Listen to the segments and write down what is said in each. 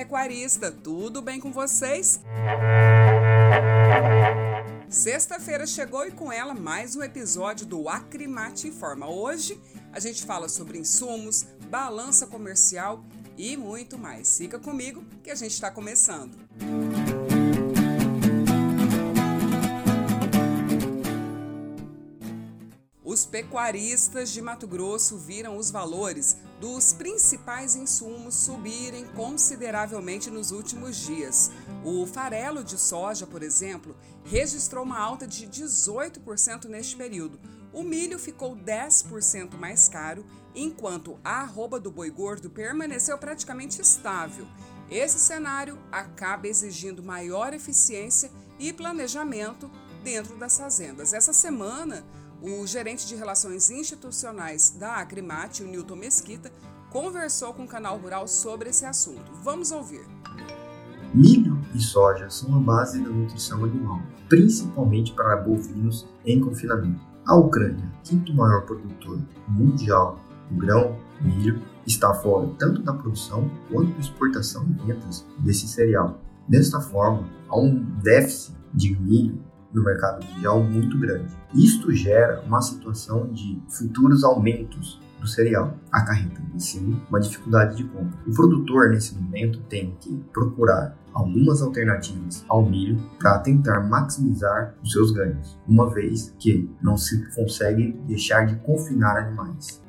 pecuarista, tudo bem com vocês? Sexta-feira chegou e com ela mais um episódio do Acrimate Informa. Hoje a gente fala sobre insumos, balança comercial e muito mais. Fica comigo que a gente está começando. Os pecuaristas de Mato Grosso viram os valores dos principais insumos subirem consideravelmente nos últimos dias. O farelo de soja, por exemplo, registrou uma alta de 18% neste período. O milho ficou 10% mais caro, enquanto a arroba do boi gordo permaneceu praticamente estável. Esse cenário acaba exigindo maior eficiência e planejamento dentro das fazendas. Essa semana, o gerente de Relações Institucionais da Acrimate, o Newton Mesquita, conversou com o canal Rural sobre esse assunto. Vamos ouvir. Milho e soja são a base da nutrição animal, principalmente para bovinos em confinamento. A Ucrânia, quinto maior produtor mundial do grão milho, está fora tanto da produção quanto da exportação e vendas desse cereal. Desta forma, há um déficit de milho no mercado mundial muito grande. Isto gera uma situação de futuros aumentos do cereal, acarretando assim uma dificuldade de compra. O produtor, nesse momento, tem que procurar algumas alternativas ao milho para tentar maximizar os seus ganhos, uma vez que não se consegue deixar de confinar animais.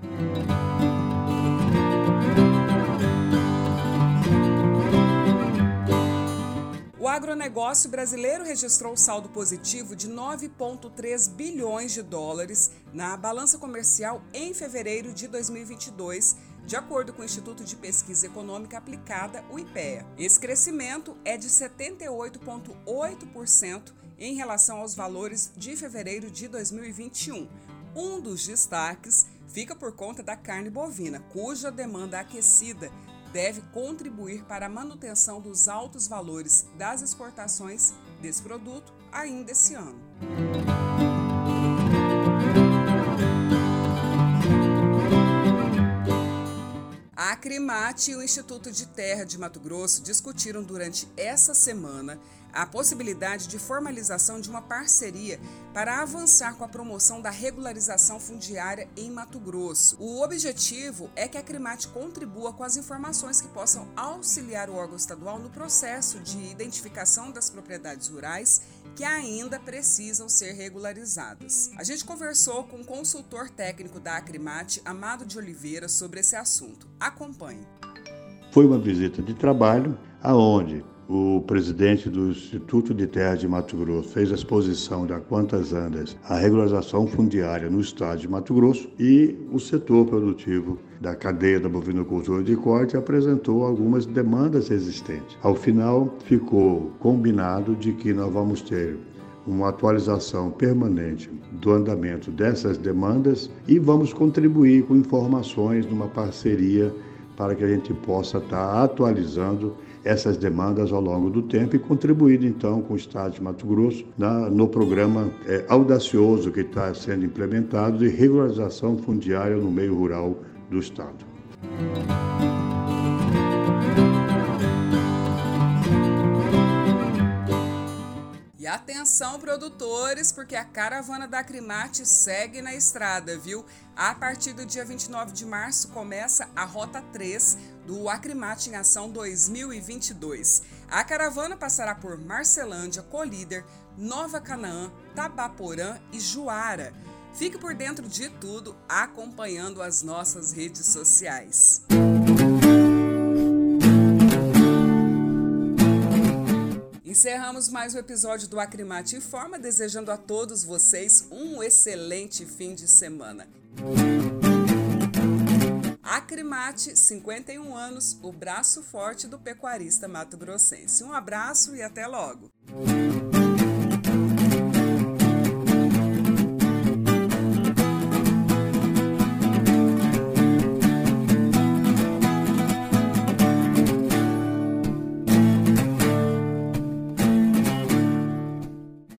Agronegócio brasileiro registrou saldo positivo de 9,3 bilhões de dólares na balança comercial em fevereiro de 2022, de acordo com o Instituto de Pesquisa Econômica Aplicada, o IPEA. Esse crescimento é de 78,8% em relação aos valores de fevereiro de 2021. Um dos destaques fica por conta da carne bovina, cuja demanda aquecida deve contribuir para a manutenção dos altos valores das exportações desse produto ainda esse ano. A Acrimate e o Instituto de Terra de Mato Grosso discutiram durante essa semana a possibilidade de formalização de uma parceria para avançar com a promoção da regularização fundiária em Mato Grosso. O objetivo é que a Crimate contribua com as informações que possam auxiliar o órgão estadual no processo de identificação das propriedades rurais que ainda precisam ser regularizadas. A gente conversou com o consultor técnico da Acrimate, Amado de Oliveira, sobre esse assunto. Acompanhe. Foi uma visita de trabalho aonde o presidente do Instituto de Terra de Mato Grosso fez a exposição de a quantas andas a regularização fundiária no estado de Mato Grosso e o setor produtivo da cadeia da bovinocultura de corte apresentou algumas demandas existentes. Ao final, ficou combinado de que nós vamos ter uma atualização permanente do andamento dessas demandas e vamos contribuir com informações numa parceria para que a gente possa estar atualizando essas demandas ao longo do tempo e contribuindo então com o Estado de Mato Grosso na, no programa é, audacioso que está sendo implementado de regularização fundiária no meio rural do Estado. Atenção, produtores, porque a caravana da Acrimate segue na estrada, viu? A partir do dia 29 de março começa a Rota 3 do Acrimate em Ação 2022. A caravana passará por Marcelândia, Colíder, Nova Canaã, Tabaporã e Juara. Fique por dentro de tudo acompanhando as nossas redes sociais. Mais um episódio do Acrimate Informa, desejando a todos vocês um excelente fim de semana. Acrimate, 51 anos, o braço forte do pecuarista mato-grossense. Um abraço e até logo!